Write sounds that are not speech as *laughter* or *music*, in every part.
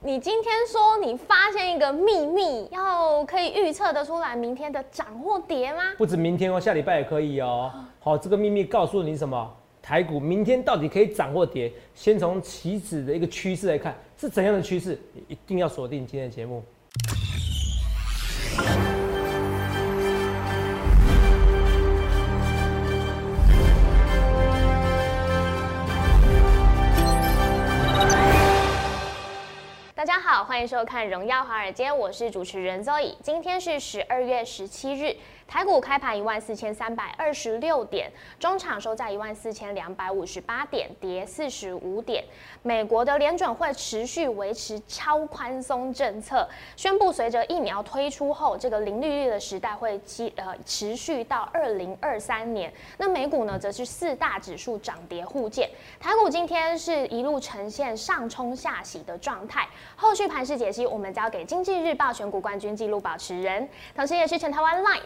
你今天说你发现一个秘密，要可以预测得出来明天的涨或跌吗？不止明天哦，下礼拜也可以哦。好，这个秘密告诉你什么？台股明天到底可以涨或跌？先从期指的一个趋势来看，是怎样的趋势？你一定要锁定今天的节目。欢迎收看《荣耀华尔街》，我是主持人 Zoe。今天是十二月十七日，台股开盘一万四千三百二十六点，中场收在一万四千两百五十八点，跌四十五点。美国的联准会持续维持超宽松政策，宣布随着疫苗推出后，这个零利率的时代会继呃持续到二零二三年。那美股呢，则是四大指数涨跌互见，台股今天是一路呈现上冲下洗的状态。后续盘势解析，我们交给经济日报选股冠军纪录保持人，同时也是全台湾 Line、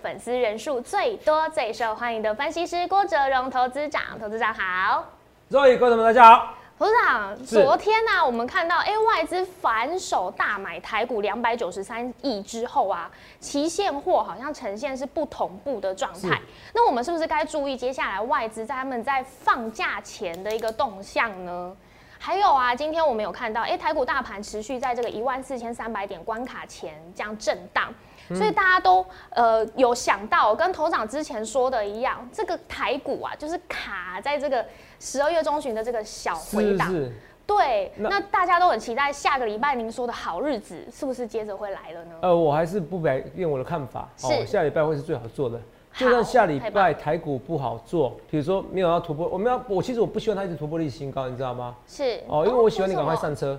粉丝人数最多、最受欢迎的分析师郭哲荣投资长。投资长好，各位观众们大家好。投资长，是昨天呢、我们看到，哎、外资反手大买台股两百九十三亿之后啊，期现货好像呈现是不同步的状态。那我们是不是该注意接下来外资在他们在放假前的一个动向呢？还有啊，今天我们有看到，哎、台股大盘持续在这个一万四千三百点关卡前这样震荡，所以大家都呃有想到，跟头长之前说的一样，这个台股啊，就是卡在这个十二月中旬的这个小回档。是是，对，那那大家都很期待下个礼拜您说的好日子是不是接着会来了呢？呃，我还是不改变我的看法。哦是下礼拜会是最好做的。就算下礼拜台股不好做，比如说没有要突破，我们要我其实我不希望它一直突破历史新高，你知道吗？是哦，因为我喜欢你赶快上车，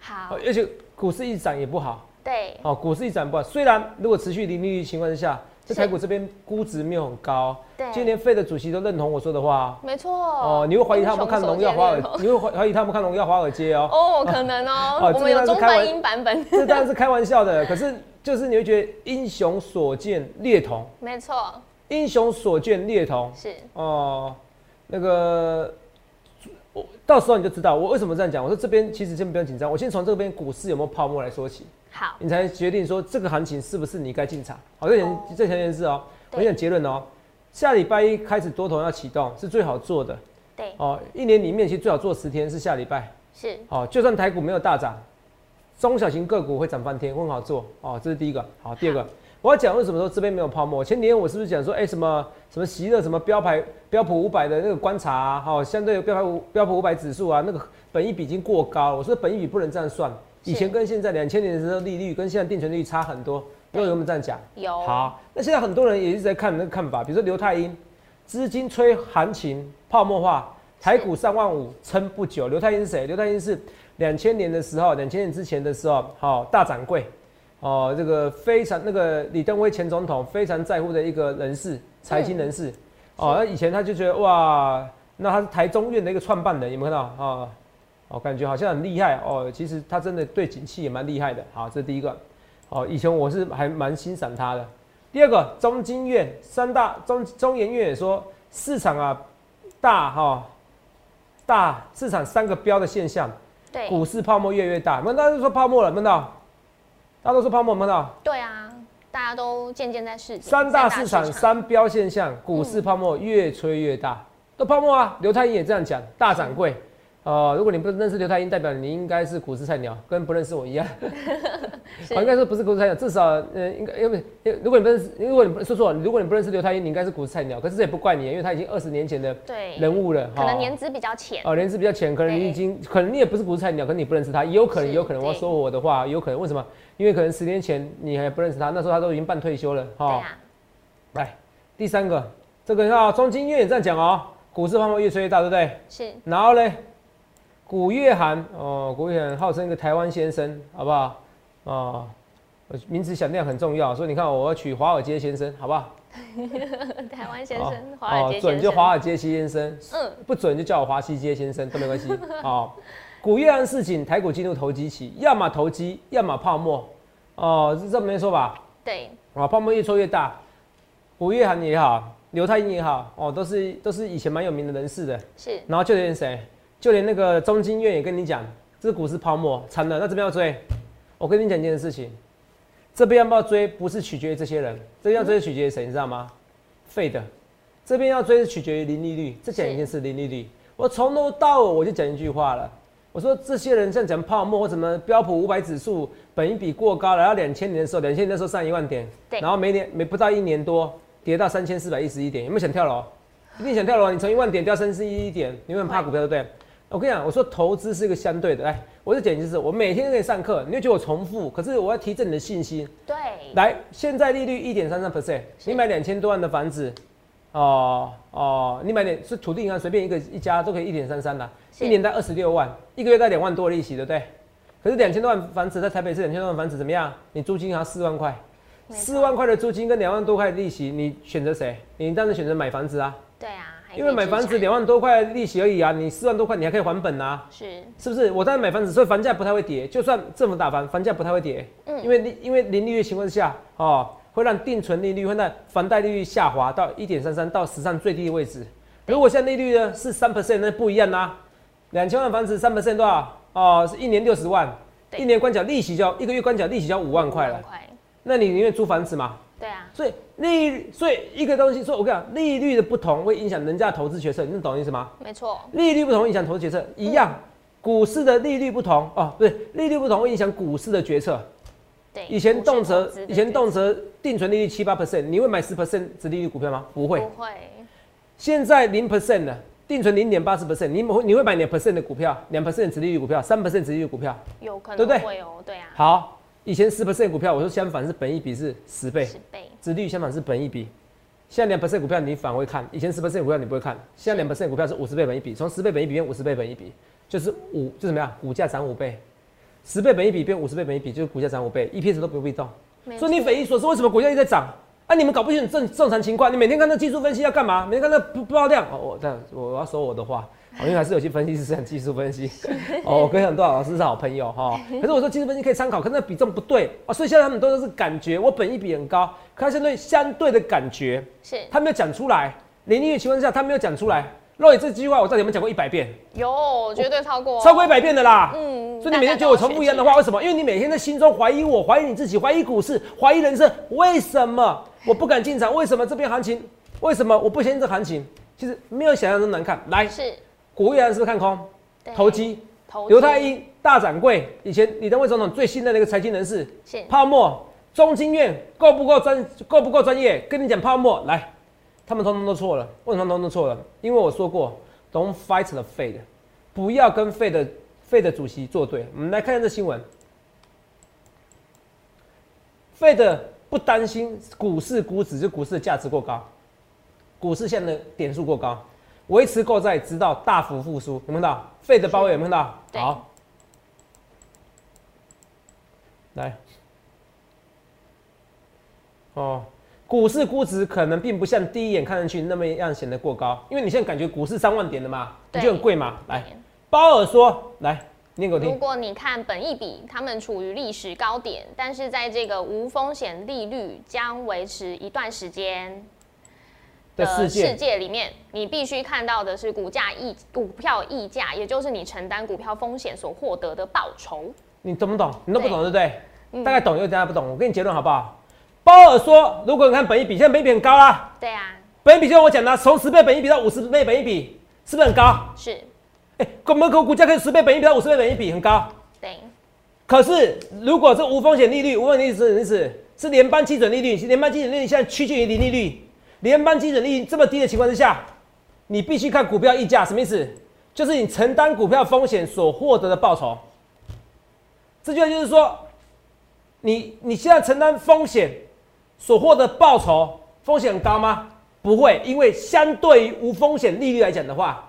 好哦，而且股市一直涨也不好。对，哦，股市一涨不好，虽然如果持续零利率情况之下，这台股这边估值没有很高，对今年费的主席都认同我说的话没错。哦，你会怀疑他们看荣耀华尔你会怀怀疑他们看荣耀华尔街哦，哦，可能哦，哦我们有中翻英版本。这当然是开玩笑的，可是就是你会觉得英雄所见略同，没错，英雄所见略同是哦，那个。我到时候你就知道我为什么这样讲。我说这边其实先不用紧张，我先从这边股市有没有泡沫来说起。好，你才决定说这个行情是不是你该进场。好，这前哦这前件事哦，我对讲结论哦，下礼拜一开始多头要启动是最好做的对，哦。一年里面其实最好做十天是下礼拜是哦，就算台股没有大涨，中小型个股会涨翻天，会很好做哦。这是第一个。好，第二个我要讲为什么说这边没有泡沫。前几天我是不是讲说，哎、什么什么习热什么标牌标普五百的那个观察啊，好、相对标牌五标普五百指数啊，那个本益比已经过高了。我说本益比不能这样算。以前跟现在两千年的时候利率跟现在定存利率差很多，对有没有这样讲？有好，那现在很多人也一直在看那个看法，比如说刘太英，资金吹行情泡沫化，台股上万五撑不久。刘太英是谁？刘太英是两千年的时候，两千年之前的时候，好、大掌柜，哦，这个非常那个李登辉前总统非常在乎的一个人士，财经人士，哦，那以前他就觉得哇，那他是台中院的一个创办人，有没有看到啊？哦，感觉好像很厉害哦，其实他真的对景气也蛮厉害的。好，这是第一个。哦，以前我是还蛮欣赏他的。第二个，中金院三大中中研院也说，市场啊大哈、大市场三个标的现象，对股市泡沫越来越大。有没有大家都说泡沫了，有没有看到？大家都说泡沫，有没有看到？对啊，大家都渐渐在市井三大市场三标现象，股市泡沫越吹越大，都泡沫啊！刘太英也这样讲，大掌柜。呃，如果你不认识刘太英，代表你应该是股市菜鸟，跟不认识我一样。是 *laughs* 我应该说不是股市菜鸟，至少呃，应该因为因如果你不认识，如果你不说错，如果你不认识刘太英，你应该是股市菜鸟。可是这也不怪你，因为他已经二十年前的对人物了，可能哦年资比较浅，哦，年资比较浅，可能你已经，可能你也不是股市菜鸟，可能你不认识他，也有可能，是有可能我要说我的话，有可能为什么？因为可能十年前你还不认识他，那时候他都已经半退休了，哈、对啊，来，第三个，这个啊，中金院也这样讲哦，股市泡沫越吹越大，对不对？是然后呢，古月涵哦，古月涵号称一个台湾先生，好不好？哦，名字响亮很重要，所以你看我要取华尔街先生，好不好？*laughs* 台湾先哦生，华尔街先准就生，华尔街先生，嗯，不准就叫我华西街先生都没关系。*laughs* 哦，古月涵事情，台股进入投机期，要么投机，要么泡沫。哦，是这么没说吧？对，啊，泡沫越抽越大。古月涵也好，刘太英也好，哦，都是都是以前蛮有名的人士的。是然后就连谁，就连那个中金院也跟你讲，这是股市泡沫，惨了。那这边要追，我跟你讲一件事情，这边要不要追，不是取决于这些人，这边要追是取决于谁，你知道吗？废的，这边要追是取决于零利率。这讲一件事，零利率，我从头到尾我就讲一句话了，我说这些人像讲泡沫或什么标普五百指数，本一比过高，然后两千年的时候，两千年的时候上一万点，对然后每年每不到一年多跌到三千四百一十一点，有没有想跳楼？一定想跳楼，你从一万点掉三十一点，你会很怕股票对不对？我跟你讲，我说投资是一个相对的，来，我是简直就是我每天都给你上课，你就觉得我重复，可是我要提振你的信心。对，来，现在利率一点三三 percent，你买两千多万的房子，哦哦，你买点是土地银行随便一个一家都可以一点三三的，一年贷二十六万，一个月贷两万多利息，对不对？可是两千多万房子在台北市两千多万房子怎么样？你租金还要四万块，四万块的租金跟两万多块的利息，你选择谁？你当然选择买房子啊，对啊，还因为买房子产两万多块利息而已啊，你四万多块你还可以还本啊。是是不是？我当然买房子，所以房价不太会跌。就算政府打房，房价不太会跌。嗯因为利因为零利率情况下，哦，会让定存利率会让房贷利率下滑到一点三三到史上最低的位置。如果现在利率呢是三 percent，那不一样啦、两千万房子三 percent 多少？哦，是一年六十万，一年关缴利息就要一个月关缴利息就要五万块了。块，那你宁愿租房子嘛？对啊，所以利率，所以一个东西，说我跟你讲，利率的不同会影响人家的投资决策，你懂我意思吗？没错，利率不同影响投资决策一样，股市的利率不同哦，不是利率不同会影响股市的决策。对。以前动辄以前动辄定存利率七八 percent，你会买十 percent 殖利率股票吗？不会。不会，现在零 percent 的定存零点八十 percent，你会你会买两 percent 的股票，两 percent 殖利率股票，三 percent 殖利率股票。有可对不对能会哦，对啊，好，以前十 percent 股票，我说相反是本一比是十倍，十倍，殖利率相反是本一比。现在两 percent 股票你反会看，以前十 percent 股票你不会看，现在两 percent 股票是五十倍本一比，从十倍本一比变五十倍本一比，就是五就怎么样，股价涨五倍，十倍本一比变五十倍本一比，就是股价涨五倍，EPS 都不会动。所以你匪夷所思，为什么股价一直在涨？啊，你们搞不清楚正正常情况，你每天看那技术分析要干嘛？每天看那不爆量。哦，我但我要说我的话，哦因为还是有些分析师是很技术分析，哦，我跟很多老师是好朋友哈。可是我说技术分析可以参考，可是那比重不对哦，所以现在他们都是感觉我本益比很高，可是相对相对的感觉，是他没有讲出来。零利率情况下，他没有讲出来。若野这句话我到底有没有讲过一百遍？有绝对超过哦超过一百遍的啦。嗯所以你每天觉得我重复一样的话，为什么？因为你每天在心中怀疑我，怀疑你自己，怀疑股市，怀疑人生。为什么我不敢进场？为什么这边行情？为什么我不相信这行情？其实没有想象中难看。来，是股业是不是看空？投机，投刘太一大掌柜，以前李登辉总统最信任的一个财经人士，泡沫，中经院够不够专够不够专业？跟你讲泡沫，来，他们通通都错了。为什么通通都错了？因为我说过，Don't fight the Fed，不要跟 Fed Fed 主席作对。我们来看一下这新闻，Fed 不担心股市估值，就股市的价值过高，股市现在的点数过高，维持购债直到大幅复苏。有没有看到？Fed 包围有没有看到？好，来。哦，股市估值可能并不像第一眼看上去那么样显得过高，因为你现在感觉股市三万点了嘛，你对就很贵嘛。来，对鲍尔说，来念给我如听。果你看本一比，他们处于历史高点，但是在这个无风险利率将维持一段时间的世界世界里面，你必须看到的是股价溢股票溢价，也就是你承担股票风险所获得的报酬。你懂不懂？你都不懂对不对？嗯大概懂又大家不懂。我给你结论好不好？鲍尔说，如果你看本一比，现在本益比很高啦，对啊，本益比就像我讲的，从十倍本一比到五十倍本一比，是不是很高？是，哎、股门口股价可以十倍本一比到五十倍本一比，很高。对，可是，如果是无风险利率，无风险利率是什么意思？是联邦基准利率，联邦基准利率现在趋近于零利率，联邦基准利率这么低的情况之下，你必须看股票溢价，什么意思？就是你承担股票风险所获得的报酬。这句话就是说，你你现在承担风险所获得报酬，风险很高吗？不会，因为相对于无风险利率来讲的话，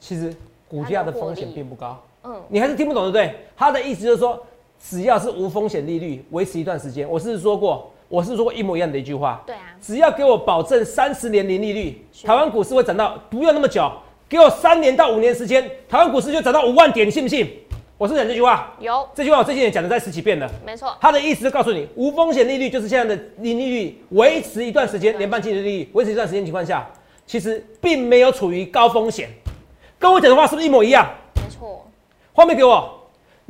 其实股价的风险并不高。嗯，你还是听不懂对不对？他的意思就是说，只要是无风险利率维持一段时间，我是说过，我是说过一模一样的一句话，对啊，只要给我保证三十年零利率，台湾股市会涨到不用那么久，给我三年到五年时间，台湾股市就涨到五万点，你信不信？我是讲这句话，有，这句话我最近也讲了在十几遍了。没错，他的意思就告诉你，无风险利率就是现在的零利率，维持一段时间，联邦基金利率维持一段时间情况下，其实并没有处于高风险。跟我讲的话是不是一模一样？没错，画面给我。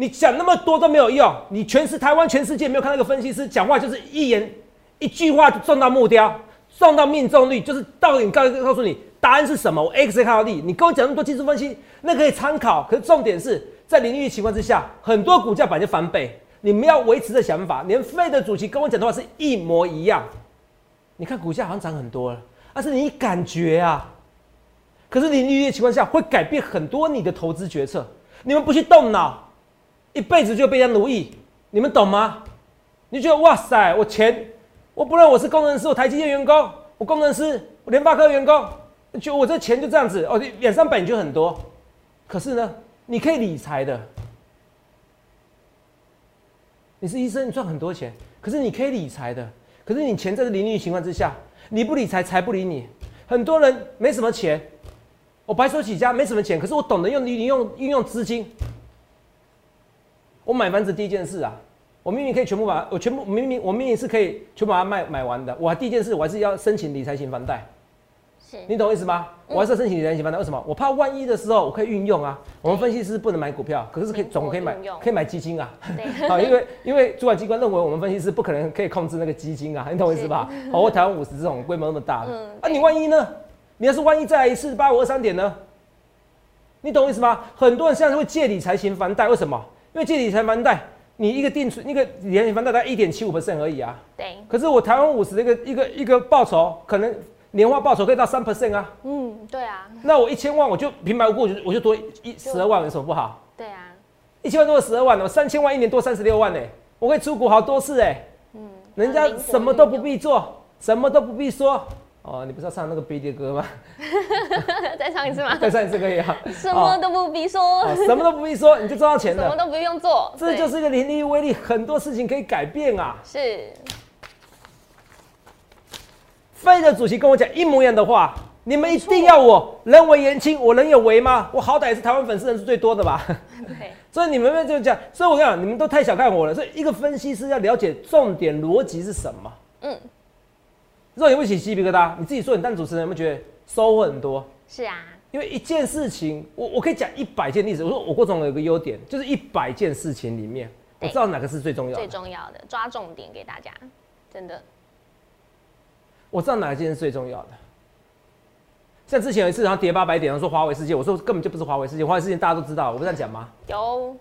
你讲那么多都没有用，你全是台湾全世界没有看那个分析师讲话，就是一言一句话就撞到目标，撞到命中率，就是到底告告诉你答案是什么，我 X 看到 D，你跟我讲那么多技术分析，那可以参考，可是重点是在零利率情况之下，很多股价本来就翻倍，你们要维持的想法，连费的主席跟我讲的话是一模一样。你看股价好像涨很多了，但是你感觉啊，可是零利率的情况下会改变很多你的投资决策，你们不去动脑。一辈子就被人奴役，你们懂吗？你觉得哇塞，我钱，我不论我是工程师，我台积电员工，我工程师，我联发科员工，就我这钱就这样子哦，两三百你就很多，可是呢，你可以理财的，你是医生，你赚很多钱，可是你可以理财的，可是你钱在这零利率情况之下，你不理财，财不理你。很多人没什么钱，我白手起家没什么钱，可是我懂得用利用运用资金。我买房子第一件事啊，我明明可以全部把，我全部明明我明明是可以全部把它卖买完的。我第一件事我还是要申请理财型房贷，是你懂我意思吗？我还是要申请理财型房贷，为什么？我怕万一的时候我可以运用啊。我们分析师不能买股票，可是可以总可以买，可以买基金啊。*laughs* 好，因为因为主管机关认为我们分析师不可能可以控制那个基金啊，你懂我意思吧？好，我台湾五十这种规模那么大，啊，你万一呢？你要是万一再来一次八五二三点呢？你懂我意思吗？很多人现在会借理财型房贷，为什么？因为借理财房贷，你一个定存，一个理财房贷才一点七五 percent 而已啊。对。可是我台湾五十的一个一个一个报酬，可能年化报酬可以到三 percent 啊。嗯，对啊。那我一千万，我就平白无故，我就我就多一十二万，有什么不好？对啊。一千万多十二万，我三千万一年多三十六万呢，我可以出国好多次哎。嗯。人家什么都不必做，什么都不必说。哦，你不是要唱那个 B 的歌吗？*laughs* 再唱一次吗？*laughs* 再唱一次可以啊。什么都不必说，什么都不必说，你就赚到钱了。什么都不用做，这就是一个零利威力，很多事情可以改变啊。是。费的主席跟我讲一模一样的话，你们一定要我人为言轻，我能有为吗？我好歹也是台湾粉丝人数最多的吧？对。*laughs* 所以你们就讲，所以我跟你讲，你们都太小看我了。所以一个分析师要了解重点逻辑是什么？嗯。肉眼不起鸡皮疙瘩，你自己说，你当主持人有没有觉得收获很多？是啊，因为一件事情，我我可以讲一百件例子。我说我郭总有个优点，就是一百件事情里面，我知道哪个是最重要的。最重要的，抓重点给大家，真的。我知道哪一件是最重要的。像之前有一次，然后跌八百点，然后说华为事件，我说根本就不是华为事件，华为事件大家都知道，我不这样讲吗？有。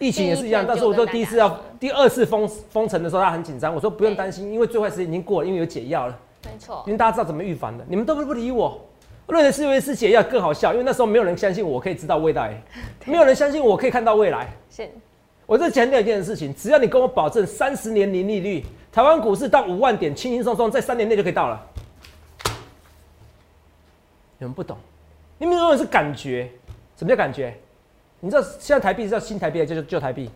疫情也是一样，但是我说第一次要第二次封封城的时候，他很紧张。我说不用担心，因为最坏时间已经过了，因为有解药了。没错，因为大家知道怎么预防的。你们都不不理我，瑞德是维是解药更好笑，因为那时候没有人相信我可以知道未来，没有人相信我可以看到未来。是，我这强调一件事情，只要你跟我保证三十年零利率，台湾股市到五万点，轻轻松松在三年内就可以到了。你们不懂，你们永远是感觉，什么叫感觉？你知道现在台币是叫新台币还是旧台币？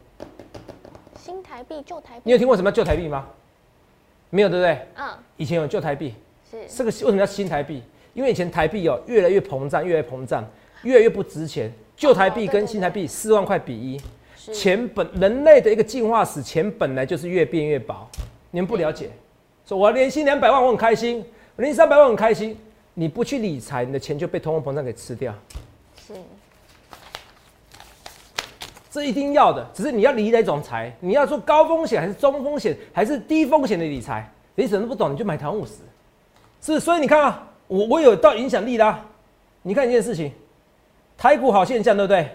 新台币、旧台币。你有听过什么叫旧台币吗？没有，对不对？嗯。以前有旧台币，是这个为什么叫新台币？因为以前台币哦越来越膨胀，越来越膨胀，越来越不值钱。旧台币跟新台币四万块比一，钱本人类的一个进化史，钱本来就是越变越薄。你们不了解，说我年薪两百万，我很开心；我年薪三百万，很开心。你不去理财，你的钱就被通货膨胀给吃掉。是。这一定要的，只是你要理哪种财，你要做高风险还是中风险还是低风险的理财，你什么都不懂，你就买台湾五十，是，所以你看啊，我我有到影响力啦。你看一件事情，台股好现象，对不对？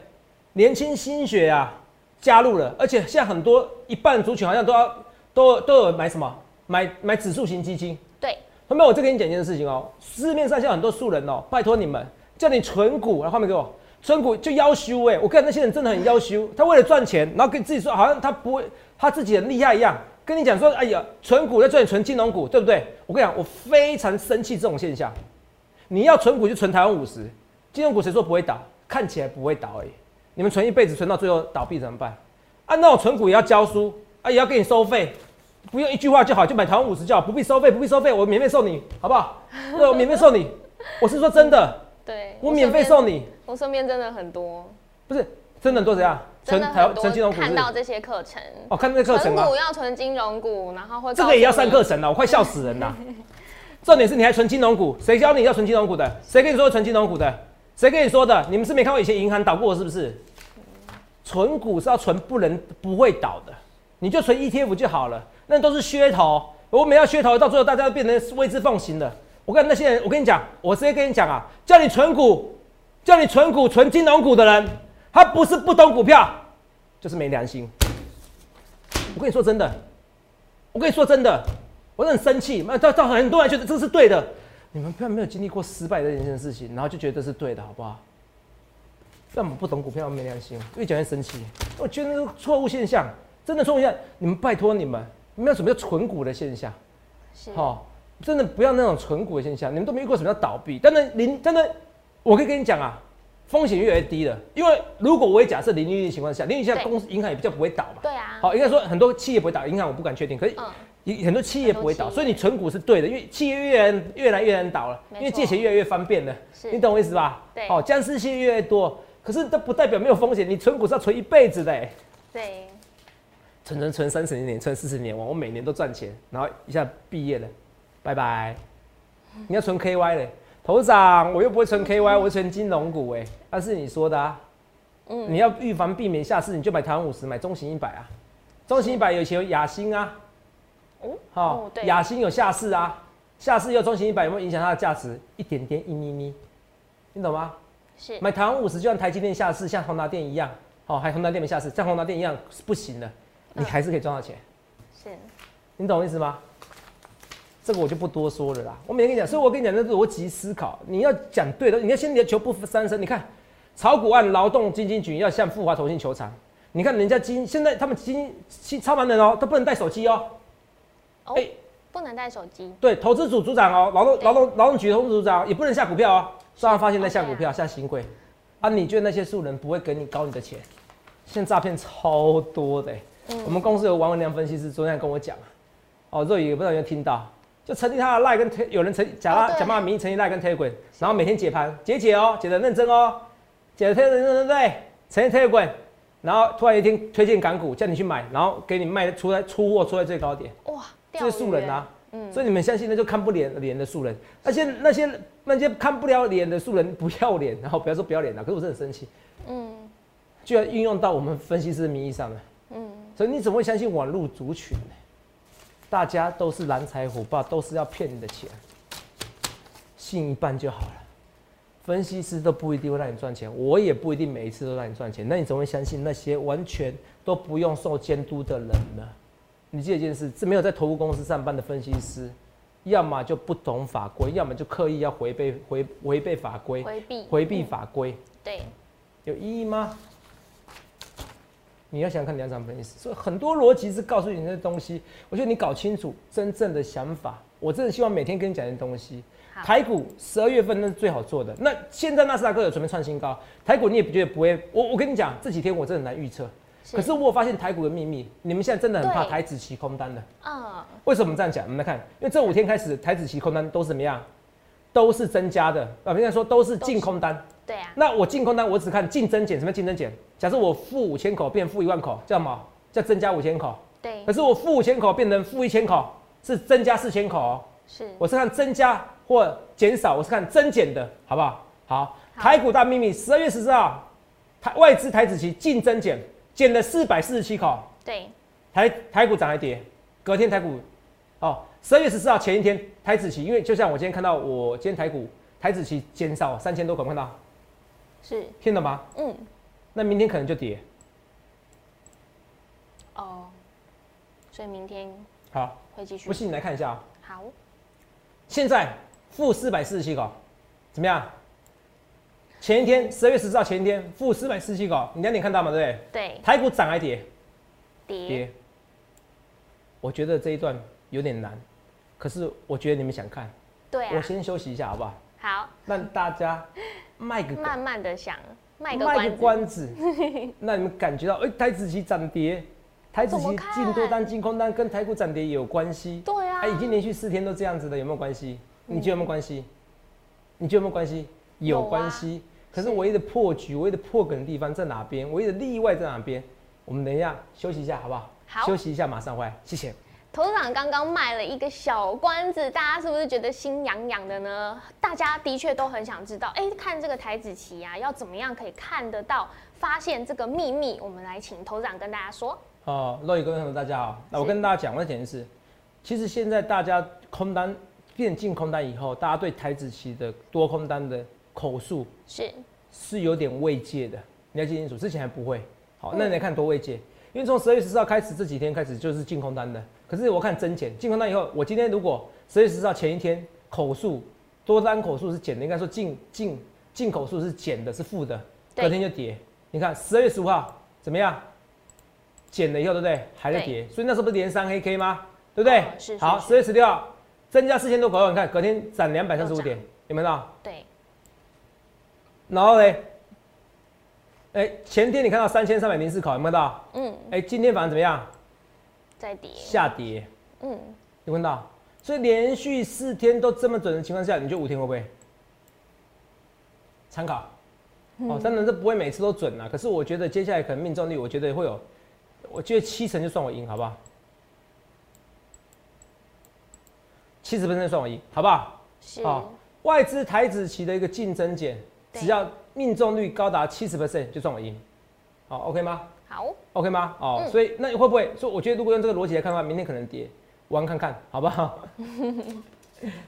年轻心血啊加入了，而且现在很多一半族群好像都要都都有买什么买买指数型基金。对，后面我再给你讲一件事情哦，市面上现在很多素人哦，拜托你们叫你存股，来画面给我。存股就要修哎，我看那些人真的很要修，他为了赚钱，然后跟自己说好像他不会，他自己很厉害一样，跟你讲说，哎呀，存股在赚存金融股，对不对？我跟你讲，我非常生气这种现象。你要存股就存台湾五十，金融股谁说不会倒？看起来不会倒而已。你们存一辈子，存到最后倒闭怎么办？啊，那我存股也要教书啊，也要给你收费，不用一句话就好，就买台湾五十就好，不必收费，不必收费，我免费送你，好不好？对，我免费送你，我是说真的。*laughs* 对，我免费送你。我身边真的很多，不是真的很多怎样？存台存金融股，看到这些课程哦，看这课程吗？存股要存金融股，然后会这个也要上课程了，我快笑死人了。*laughs* 重点是你还存金融股，谁教你要存金融股的？谁跟你说存金融股的？谁跟你说的？你们是没看过以前银行倒过是不是？存股是要存不能不会倒的，你就存 ETF 就好了，那都是噱头。我每要噱头，到最后大家都变成为之奉行的。我跟那些人，我跟你讲，我直接跟你讲啊，叫你存股，叫你存股、存金融股的人，他不是不懂股票，就是没良心。我跟你说真的，我跟你说真的，我很生气。那到到很多人觉得这是对的，你们不要没有经历过失败的这件事情，然后就觉得这是对的，好不好？要么不懂股票，没良心，越讲越生气。我觉得那是错误现象，真的错误现象。你们拜托你们，你们要什么叫存股的现象？是好、真的不要那种存股的现象。你们都没遇过什么叫倒闭？但是零真的，我可以跟你讲啊，风险越来越低了。因为如果我也假设零利率的情况下，零利率下公司银行也比较不会倒嘛。对啊，好，应该说很多企业不会倒，银行我不敢确定，可是嗯，很很多企业不会倒，所以你存股是对的，因为企业越来越来越难倒了，因为借钱越来越方便了，你懂我意思吧？对好，僵尸企业越来越多，可是这不代表没有风险，你存股是要存一辈子的、欸，对，存存存三十年，存四十年，我每年都赚钱，然后一下毕业了，拜拜。你要存 KY 嘞，*laughs* 头事长，我又不会存 KY，我会存金融股哎、那是你说的啊。嗯你要预防避免下市，你就买台湾五十，买中型一百啊。中型一百有以前有雅兴啊，哦好、哦对雅兴有下市啊，下市又中型一百有没有影响它的价值？一点点，一咪咪，你懂吗？是买台湾五十就像台积电下市，像宏达电一样，好、还宏达电没下市，像宏达电一样是不行的，你嗯还是可以赚到钱。是，你懂我意思吗？这个我就不多说了啦。我每天跟你讲，所以我跟你讲，那是逻辑思考。你要讲对的，你要先你的求不三生。你看，炒股案劳动基金局要向富华投信求偿。你看人家基金现在他们基金基超难人哦，都不能带手机哦。哦哎，不能带手机，对，投资组组长哦，劳动对劳动劳动局投资组长也不能下股票哦。虽然发现在下股票、下新贵啊，你觉得那些素人不会给你搞你的钱？现在诈骗超多的欸、嗯我们公司有王文良分析师昨天还跟我讲啊，哦，若雨不知道有没有听到，就成立他的赖跟推，有人成假假冒名义成立赖跟推滚，然后每天解盘解解哦，解的认真哦，解的推认真对不对？成立推滚，然后突然有一天推荐港股叫你去买，然后给你卖出来出货出在最高点，哇，这是素人啊。嗯，所以你们相信那就看不脸脸的素人，那些那些那些看不了脸的素人不要脸，然后不要说不要脸了，可是我真的很生气，嗯居然运用到我们分析师的名义上了。嗯，所以你怎么会相信网络族群呢？大家都是蓝财虎豹，都是要骗你的钱，信一半就好了。分析师都不一定会让你赚钱，我也不一定每一次都让你赚钱。那你怎么会相信那些完全都不用受监督的人呢？你记得一件事，这没有在投顾公司上班的分析师，要么就不懂法规，要么就刻意要违背违违背法规，回避回避嗯法规。对，有意义吗？你要想想看两场分析师，所以很多逻辑是告诉你那些东西。我觉得你搞清楚真正的想法，我真的希望每天跟你讲些东西。台股十二月份那是最好做的。那现在纳斯达克有准备创新高，台股你也不觉得不会？我我跟你讲，这几天我真的很难预测。可是我有发现台股的秘密，你们现在真的很怕台子期空单的。嗯，为什么这样讲？我们来看，因为这五天开始台子期空单都是怎么样？都是增加的。啊，应该说都是净空单。对啊，那我净空单我只看净增减，什么叫净增减？假设我负五千口变负一万口，叫什么？叫增加五千口。对可，是我负五千口变成负一千口，是增加四千口哦。是，我是看增加或减少，我是看增减的，好不好？好，好台股大秘密，十二月十四号，台外资台子期净增减，减了四百四十七口，对，台台股涨还跌，隔天台股，哦，十二月十四号前一天台子期，因为就像我今天看到我今天台股台子期减少三千多口，看到是，听懂吗？嗯，那明天可能就跌。哦，所以明天好，会继续不，信你来看一下啊、好，现在负四百四十七口，怎么样？前一天十二月十四号前一天负四百四十七口，你两点看到吗？对不对？对，台股涨还跌？跌，跌。我觉得这一段有点难，可是我觉得你们想看，对啊，我先休息一下好不好？好，让大家卖个慢慢的想，卖个卖个关子，让 *laughs* 你们感觉到，哎、台子期涨跌，台子期怎么看净多单、净空单跟台股涨跌有关系。对啊，哎、已经连续四天都这样子的，有没有关系？你觉得有没有关系？你觉得有没有关系？有关系。可是是唯一的破局、唯一的破梗的地方在哪边？唯一的例外在哪边？我们等一下休息一下，好不好？好休息一下，马上回来，谢谢。投资长刚刚卖了一个小关子，大家是不是觉得心痒痒的呢？大家的确都很想知道，哎、看这个台子棋啊，要怎么样可以看得到发现这个秘密？我们来请头长跟大家说。哦，各位观众大家好，那我跟大家讲，我的点是，其实现在大家空单变进空单以后，大家对台子棋的多空单的口述是是有点慰藉的，你要记清楚，之前还不会。好，那你来看多慰藉，因为从十二月十四号开始，这几天开始就是进空单的，可是我看增减，净空单以后，我今天如果十二月十四号前一天口数多单口数是减的，应该说进进进口数是减的，是负的，隔天就跌。你看十二月十五号怎么样？减了以后，对不对？还在跌，所以那时候不是连三黑 K 吗？对不对？是。好，十月十六号增加四千多口，你看隔天涨两百三十五点，有没有到？对。然后呢？哎，前天你看到三千三百零四口，有没有到？嗯。哎，今天反而怎么样？在跌。下跌。嗯。有看到？所以连续四天都这么准的情况下，你就五天会不会？参考。哦，当然这不会每次都准啊，可是我觉得接下来可能命中率，我觉得会有。我觉得七成就算我赢，好不好？七十分钟算我赢，好不好？好，外资台子期的一个竞争减，只要命中率高达七十 percent 就算我赢，好，OK 吗？好，OK 吗？哦，所以那你会不会说？我觉得如果用这个逻辑来看的话，明天可能跌，玩看看，好不好？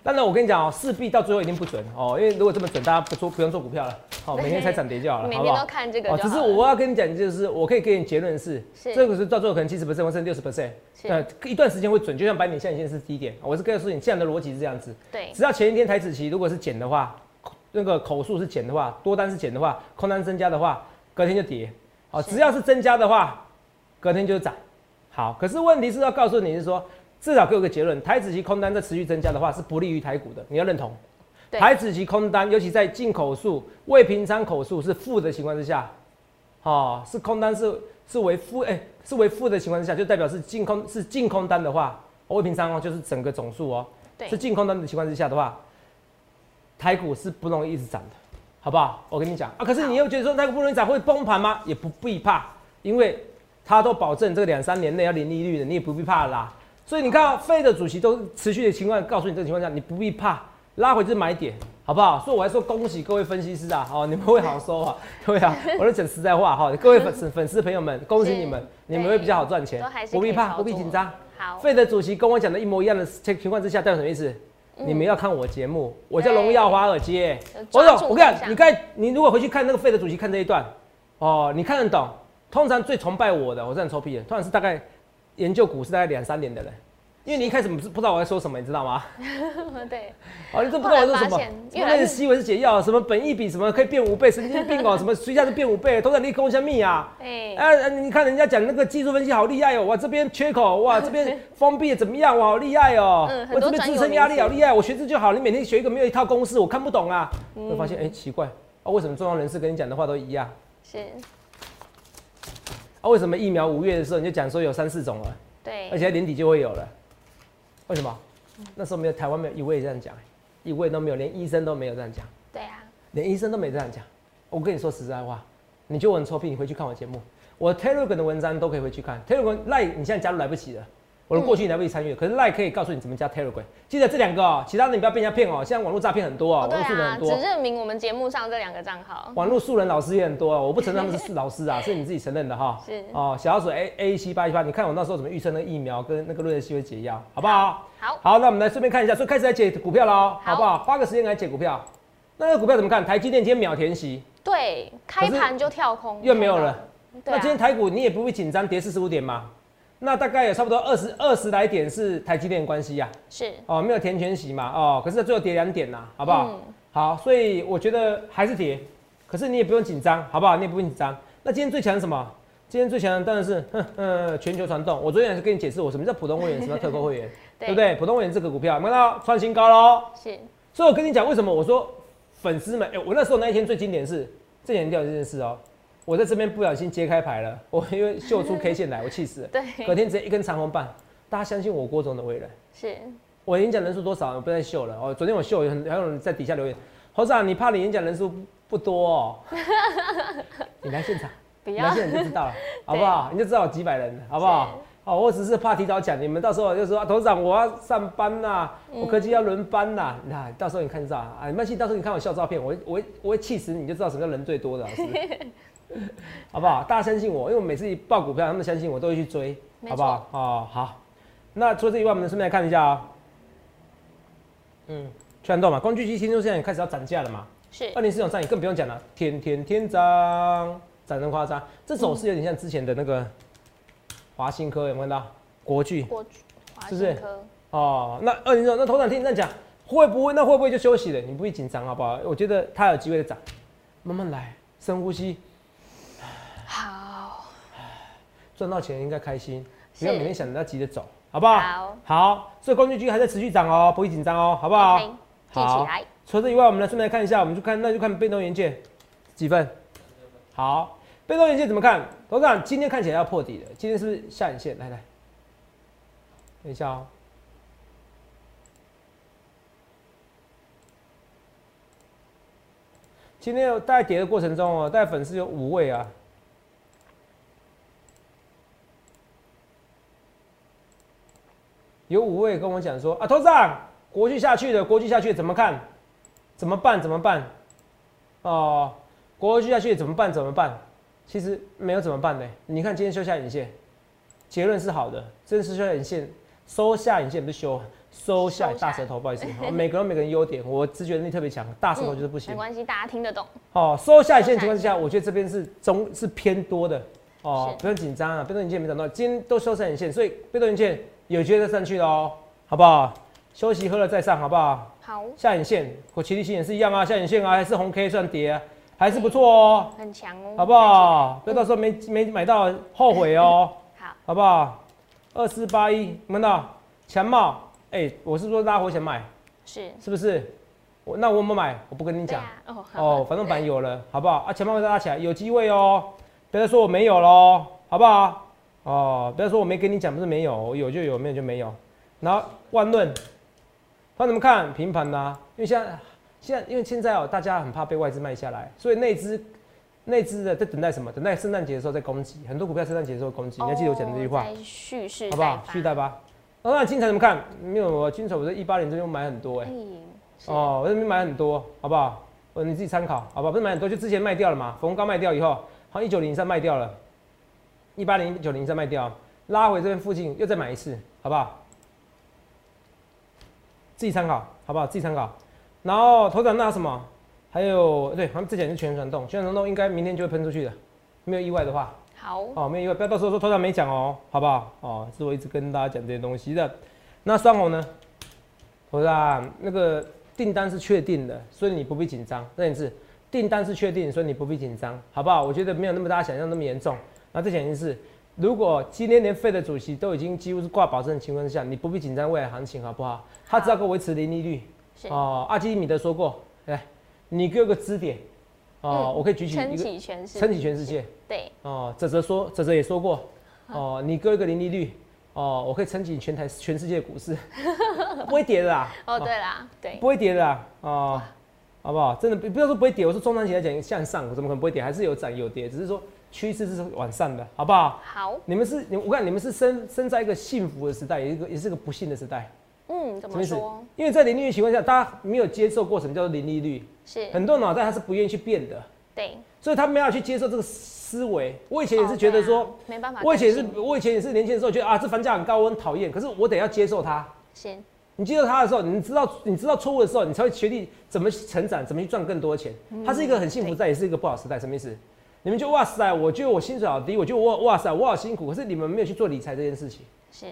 当然，我跟你讲哦，势必到最后一定不准哦，因为如果这么准，大家不做不用做股票了，好，*laughs* 每天才涨跌就好了，每天都看这个。哦，只是我要跟你讲，就是我可以给你结论是，这个是到最后可能七十 percent 或甚至六十 percent，呃，一段时间会准，就像百米线线是低点，我是告诉你这样的逻辑是这样子。对，只要前一天台子期如果是减的话，那个口数是减的话，多单是减的话，空单增加的话，隔天就跌。好，只要是增加的话，隔天就涨。好，可是问题是要告诉你是说。至少给我个结论，台子期空单在持续增加的话，是不利于台股的。你要认同，台子期空单，尤其在进口数、未平仓口数是负的情况之下，哦，是空单是是为负，哎，是为负的情况之下，就代表是净空是净空单的话，未平仓哦，就是整个总数哦，是净空单的情况之下的话，台股是不容易一直涨的，好不好？我跟你讲啊，可是你又觉得说那个不容易涨会崩盘吗？也不必怕，因为他都保证这个两三年内要零利率的，你也不必怕啦。所以你看，费的主席都持续的情况，告诉你这个情况下，你不必怕，拉回就是买点，好不好？所以我还说恭喜各位分析师啊，哦，你们会好收啊，*laughs* 对啊，我是讲实在话哈，各位粉粉丝朋友们，恭喜你们，*laughs* 你们会比较好赚钱，不必怕，不必紧张。好，费的主席跟我讲的一模一样的情情况之下，代表什么意思？你们要看我节目，我叫荣耀华尔街，我总我跟你讲，你该你如果回去看那个费的主席看这一段，哦，你看得懂？通常最崇拜我的，我是很臭屁的，通常是大概。研究股市大概两三年的人，因为你一开始不是不知道我在说什么，你知道吗？*laughs* 对。哦，你这不知道我说什么？因为是西文是解药，什么本益比什么可以变五倍，神经病哦，什么随下就变五倍，都在你跟我讲密啊。哎。哎，你看人家讲那个技术分析好厉害哦，哇，这边缺口，哇，这边封闭怎么样？哇，好厉害哦。嗯，我这边支撑压力好厉害，我学这就好。你每天学一个没有一套公式，我看不懂啊。会发现哎奇怪啊，为什么重要人士跟你讲的话都一样？是。啊为什么疫苗五月的时候你就讲说有三四种了？对，而且年底就会有了。为什么？那时候没有台湾没有一位这样讲，一位都没有，连医生都没有这样讲。对啊，连医生都没这样讲。我跟你说实在话，你就我很臭屁，你回去看我节目，我 Telegram 的文章都可以回去看。Telegram 赖你现在加入来不及了。我的过去来不及参与，可是赖可以告诉你怎么加 Telegram。记得这两个哦，其他的你不要被人家骗哦。现在网络诈骗很多哦，网络素人很多。只认明我们节目上这两个账号。网络素人老师也很多哦，我不承认他们是老师啊，*laughs* 是你自己承认的哈。是哦，小老鼠 A A 七八一八，你看我那时候怎么预测那个疫苗跟那个瑞德西韦解药，好不好？好。好，那我们来顺便看一下，所以开始来解股票喽，好不好？花个时间来解股票。那个股票怎么看？台积电今天秒填息。对，开盘就跳空。又没有了。那今天台股你也不会紧张，跌四十五点吗？那大概有差不多二十二十来点是台积电关系呀，是哦，没有填全息嘛，哦，可是最后跌两点呐，好不好？好，所以我觉得还是跌，可是你也不用紧张，好不好？你也不用紧张。那今天最强是什么？今天最强当然是，*laughs* 嗯，全球传动。我昨天也是跟你解释，我什么叫普通会员，什么叫特购会员，*laughs* 对不对？普通会员这个股票，看到创新高喽。是，所以我跟你讲，为什么我说粉丝们，哎，我那时候那一天最经典是这点掉这件事哦。我在这边不小心揭开牌了，我因为秀出 *laughs* K 线来，我气死了。对，隔天直接一根长红棒，大家相信我郭总的为人。是，我演讲人数多少？我不再秀了。哦，昨天我秀，有很还有人在底下留言，侯长，你怕你演讲人数不多哦？*laughs* 你来现场，你来现场就知道 *laughs* 了，好不好？你就知道我几百人，好不好？哦，我只是怕提早讲，你们到时候就说，董事长我要上班呐，我科技要轮班呐，你看到时候你看知道啊，没关系，到时候你看我笑照片，我我我会气死你，就知道什么叫人最多的老师。*laughs* 好不好？大家相信我，因为我每次一报股票，他们相信我都会去追，好不好？哦，好。那除了这以外，我们顺便来看一下啊、嗯，全动嘛，工具机听说现在也开始要涨价了嘛。是二零四九上也更不用讲了，天天天涨，涨得夸张。这走势有点像之前的那个华新科，有没有看到？国巨国华是不是新科哦。那二零四九那头场听你这样讲，会不会那会不会就休息了？你不会紧张好不好？我觉得它有机会涨，慢慢来，深呼吸，好，赚到钱应该开心，不要每天想着要急着走，好不好？好好，所以工具军还在持续涨哦，不会紧张哦，好不好记起来。除了这以外，我们来顺便来看一下，我们就看那就看被动元件几份。好，被动元件怎么看？董事长今天看起来要破底了，今天是不是下影线？来来，等一下哦。今天有大概跌的过程中哦，大概粉丝有五位啊。有五位跟我讲说啊，董事长，国际下去的，国际下去怎么看？怎么办？怎么办？哦，国际下去怎么办？怎么办？其实没有怎么办呢。你看今天修下影线，结论是好的，真是修下影线，收下影线不是修，收下大舌头，不好意思，*laughs* 哦每个人有每个人优点，我直觉能力特别强，大舌头就是不行没。关系，大家听得懂。哦，收下影线情况之下，我觉得这边是中是偏多的哦，不用紧张啊，被动元件没涨到，今天都收下影线，所以被动元件有机会再上去的哦，好不好？休息喝了再上，好不好？好，下影线，和齐力新也是一样啊，下影线啊，还是红 K 算跌啊，还是不错哦，很强哦，好不好？不要到时候没没买到后悔哦，*laughs* 好，好不好？二四八一，看到强茂？哎、我是说拉回前买，是是不是？我那我有没有买？我不跟你讲。啊，哦，好哦，反正板有了，好不好？啊，前面会拉起来，有机会哦。不要再说我没有喽，好不好？哦，不要说我没跟你讲，不是没有，有就有，没有就没有。然后万润，他怎么看平盘呐、因为现在现在因为现在哦，大家很怕被外资卖下来，所以内资内资的在等待什么？等待圣诞节的时候再攻击，很多股票圣诞节的时候攻击，你要记得我讲的这句话？蓄势好不好？蓄待吧。哦，那金彩怎么看？没有，我金彩我在一八年这边买很多哎、哦，我这边买很多，好不好？呃，你自己参考，好不好？不是买很多，就之前卖掉了嘛，逢高卖掉以后，好像一九零以上卖掉了，一八零、一九零再卖掉，拉回这边附近又再买一次，好不好？自己参考，好不好？自己参考。然后头涨那什么，还有对，他们之前是全传动，全传动应该明天就会喷出去的，没有意外的话，好，哦，没有意外，不要到时候说头长没讲哦，好不好？哦，是我一直跟大家讲这些东西的。那双红呢？头涨那个订单是确定的，所以你不必紧张。再一次，订单是确定，所以你不必紧张，好不好？我觉得没有那么大家想象那么严重。那再讲一次，如果今天连费的主席都已经几乎是挂保证的情况之下，你不必紧张未来行情，好不好？他只要给我维持零利率。哦，阿基米德说过，来，你给我个支点，哦，嗯我可以举起全世撑起全世界。对，哦，泽泽说，泽泽也说过，哦，你给我一个零利率，哦，我可以撑起全台全世界股市，不会跌的啦，*laughs* 哦，对啦，对，不会跌的啦，哦，好不好？真的不不要说不会跌，我说中长期来讲向上，怎么可能不会跌？还是有涨有跌，只是说趋势是往上的，好不好？好，你们是，你我看你们是生生在一个幸福的时代，也是一个也是个不幸的时代，嗯，怎么说？？因为在零利率情况下，大家没有接受过什么叫做零利率，是，很多脑袋他是不愿意去变的，对，所以他没有去接受这个思维。我以前也是觉得说。没办法我以前也，是，我以前也是年轻的时候觉得啊，这房价很高，我很讨厌。可是我得要接受它。是，你接受它的时候，你知道你知道错误的时候，你才会学历怎么成长，怎么去赚更多的钱。它是一个很幸福时代，也是一个不好时代。什么意思？你们就哇塞，我觉得我薪水好低，我觉得我哇塞，我好辛苦。可是你们没有去做理财这件事情。是，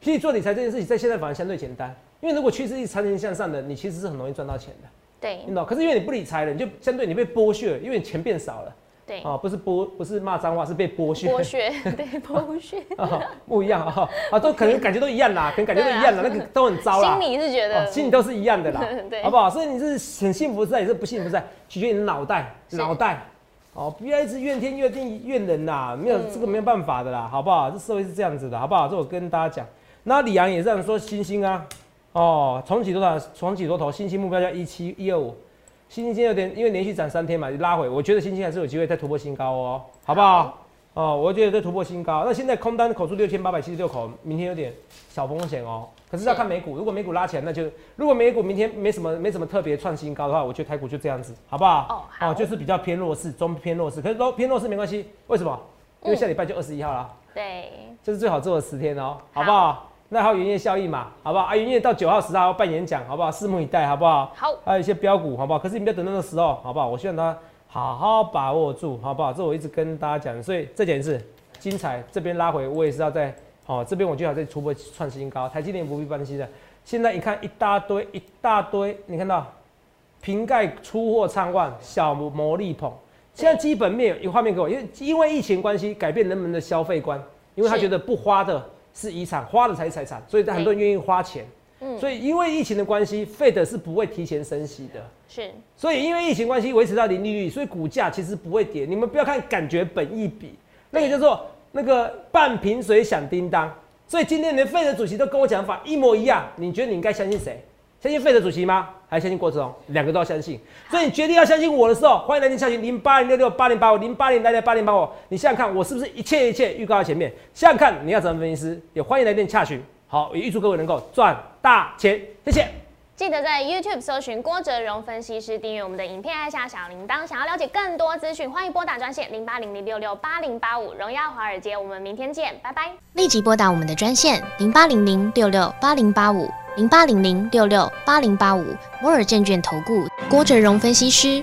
其实做理财这件事情，在现在反而相对简单，因为如果趋势是长期向上的，你其实是很容易赚到钱的，对你，懂？可是因为你不理财了，你就相对你被剥削了，因为你钱变少了。对，哦，不是剥，不是骂脏话，是被剥削。剥削，对，剥削，啊，*laughs* 不一样啊，啊，都可能感觉都一样啦，可能感觉都一样啦，那个都很糟啦 *laughs* 心，里是觉哦得，心里都是一样的啦 *laughs* 对，好不好？所以你是很幸福在，也是不幸福在，取决于你的脑袋，是脑袋，哦，不要一直怨天怨地怨人啦，没有嗯这个没有办法的啦，好不好？这社会是这样子的，好不好？这我跟大家讲。那李阳也这样说，星星啊，哦，重启多少？重启多头，星星目标叫一七一二五。星星今天有点因为连续涨三天嘛，拉回，我觉得星星还是有机会再突破新高哦，好不好？哦，我觉得再突破新高。那现在空单口数六千八百七十六口，明天有点小风险哦。可是要看美股，如果美股拉起来，那就如果美股明天没什么没什么特别创新高的话，我觉得台股就这样子，好不好？哦好哦，就是比较偏弱势，中偏弱势。可是都偏弱势没关系，为什么？因为下礼拜就二十一号啦，对，这是最好做的十天哦，好不好？那还有营业效益嘛，好不好？啊，营业到九号十号要办演讲，好不好？拭目以待，好不好？好，还有一些标股，好不好？可是你不要等到那个时候，好不好？我希望大家好好把握住，好不好？这我一直跟大家讲，所以这件事精彩，这边拉回我也是要在，哦，这边我就要再突破创新高，台积电不必担心的。现在你看一大堆一大堆，你看到瓶盖出货畅旺，小魔力捧。现在基本面有画面给我，因为因为疫情关系改变人们的消费观，因为他是觉得不花的是遗产，花的才是财产，所以很多人愿意花钱。嗯，所以因为疫情的关系，Fed 是不会提前升息的。是所以因为疫情关系维持到零利率，所以股价其实不会跌。你们不要看感觉本意比，那个叫做那个半瓶水响叮当。所以今天连费的主席都跟我讲法一模一样，你觉得你应该相信谁？相信费的主席吗？还是相信郭志荣？两个都要相信。所以你决定要相信我的时候，欢迎来电洽询零八零六六八零八五零八零来电八零八五。你想想看，我是不是一切一切预告在前面？想想看你要怎么分析师，也欢迎来电洽询。好，也预祝各位能够赚大钱，谢谢。记得在 YouTube 搜寻郭哲荣分析师，订阅我们的影片，按下小铃铛。想要了解更多资讯，欢迎拨打专线零八零零六六八零八五。荣耀华尔街，我们明天见，拜拜。立即拨打我们的专线零八零零六六八零八五零八零零六六八零八五摩尔证券投顾郭哲荣分析师。